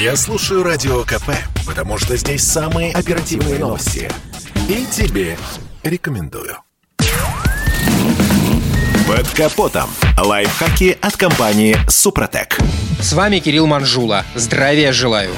Я слушаю Радио КП, потому что здесь самые оперативные новости. И тебе рекомендую. Под капотом. Лайфхаки от компании «Супротек». С вами Кирилл Манжула. Здравия желаю.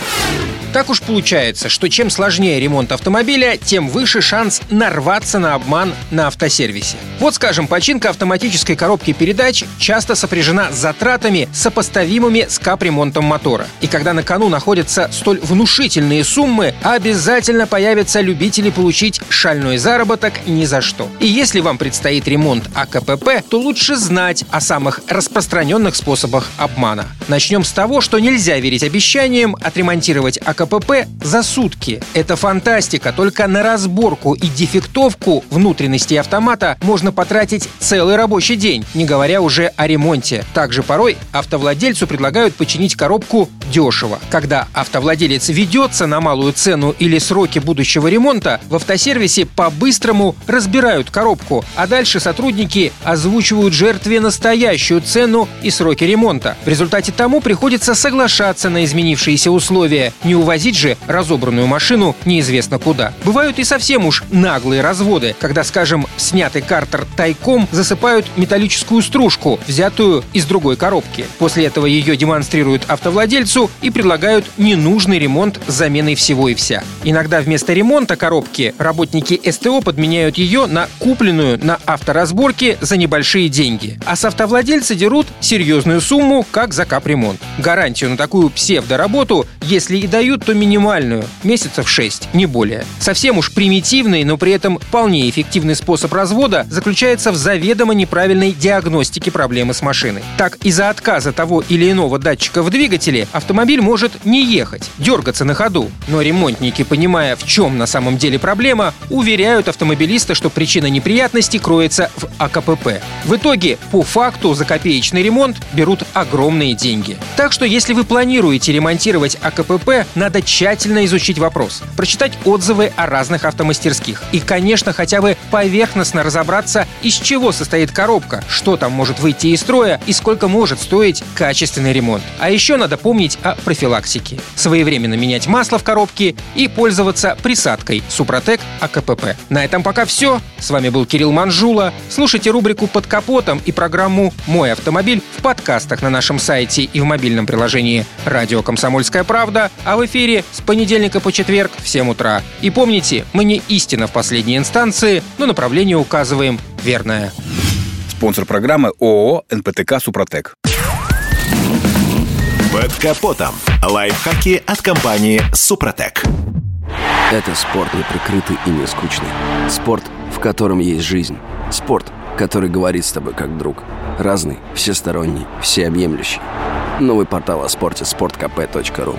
Так уж получается, что чем сложнее ремонт автомобиля, тем выше шанс нарваться на обман на автосервисе. Вот, скажем, починка автоматической коробки передач часто сопряжена с затратами, сопоставимыми с капремонтом мотора. И когда на кону находятся столь внушительные суммы, обязательно появятся любители получить шальной заработок ни за что. И если вам предстоит ремонт АКПП, то лучше знать о самых распространенных способах обмана. Начнем с того, что нельзя верить обещаниям отремонтировать АКПП КПП за сутки. Это фантастика. Только на разборку и дефектовку внутренности автомата можно потратить целый рабочий день, не говоря уже о ремонте. Также порой автовладельцу предлагают починить коробку дешево. Когда автовладелец ведется на малую цену или сроки будущего ремонта, в автосервисе по-быстрому разбирают коробку, а дальше сотрудники озвучивают жертве настоящую цену и сроки ремонта. В результате тому приходится соглашаться на изменившиеся условия, не уводя Увозить же разобранную машину неизвестно куда. Бывают и совсем уж наглые разводы, когда, скажем, снятый картер тайком засыпают металлическую стружку, взятую из другой коробки. После этого ее демонстрируют автовладельцу и предлагают ненужный ремонт с заменой всего и вся. Иногда вместо ремонта коробки работники СТО подменяют ее на купленную на авторазборке за небольшие деньги. А с автовладельца дерут серьезную сумму, как за капремонт. Гарантию на такую псевдоработу, если и дают, то минимальную, месяцев 6, не более. Совсем уж примитивный, но при этом вполне эффективный способ развода заключается в заведомо неправильной диагностике проблемы с машиной. Так, из-за отказа того или иного датчика в двигателе автомобиль может не ехать, дергаться на ходу. Но ремонтники, понимая, в чем на самом деле проблема, уверяют автомобилиста, что причина неприятности кроется в АКПП. В итоге, по факту, за копеечный ремонт берут огромные деньги. Так что, если вы планируете ремонтировать АКПП, надо надо тщательно изучить вопрос, прочитать отзывы о разных автомастерских и, конечно, хотя бы поверхностно разобраться, из чего состоит коробка, что там может выйти из строя и сколько может стоить качественный ремонт. А еще надо помнить о профилактике, своевременно менять масло в коробке и пользоваться присадкой Супротек АКПП. На этом пока все. С вами был Кирилл Манжула. Слушайте рубрику «Под капотом» и программу «Мой автомобиль» в подкастах на нашем сайте и в мобильном приложении «Радио Комсомольская правда», а в эфире эфире с понедельника по четверг в 7 утра. И помните, мы не истина в последней инстанции, но направление указываем верное. Спонсор программы ООО «НПТК Супротек». Под капотом. Лайфхаки от компании «Супротек». Это спорт не прикрытый и не скучный. Спорт, в котором есть жизнь. Спорт, который говорит с тобой как друг. Разный, всесторонний, всеобъемлющий. Новый портал о спорте – sportkp.ru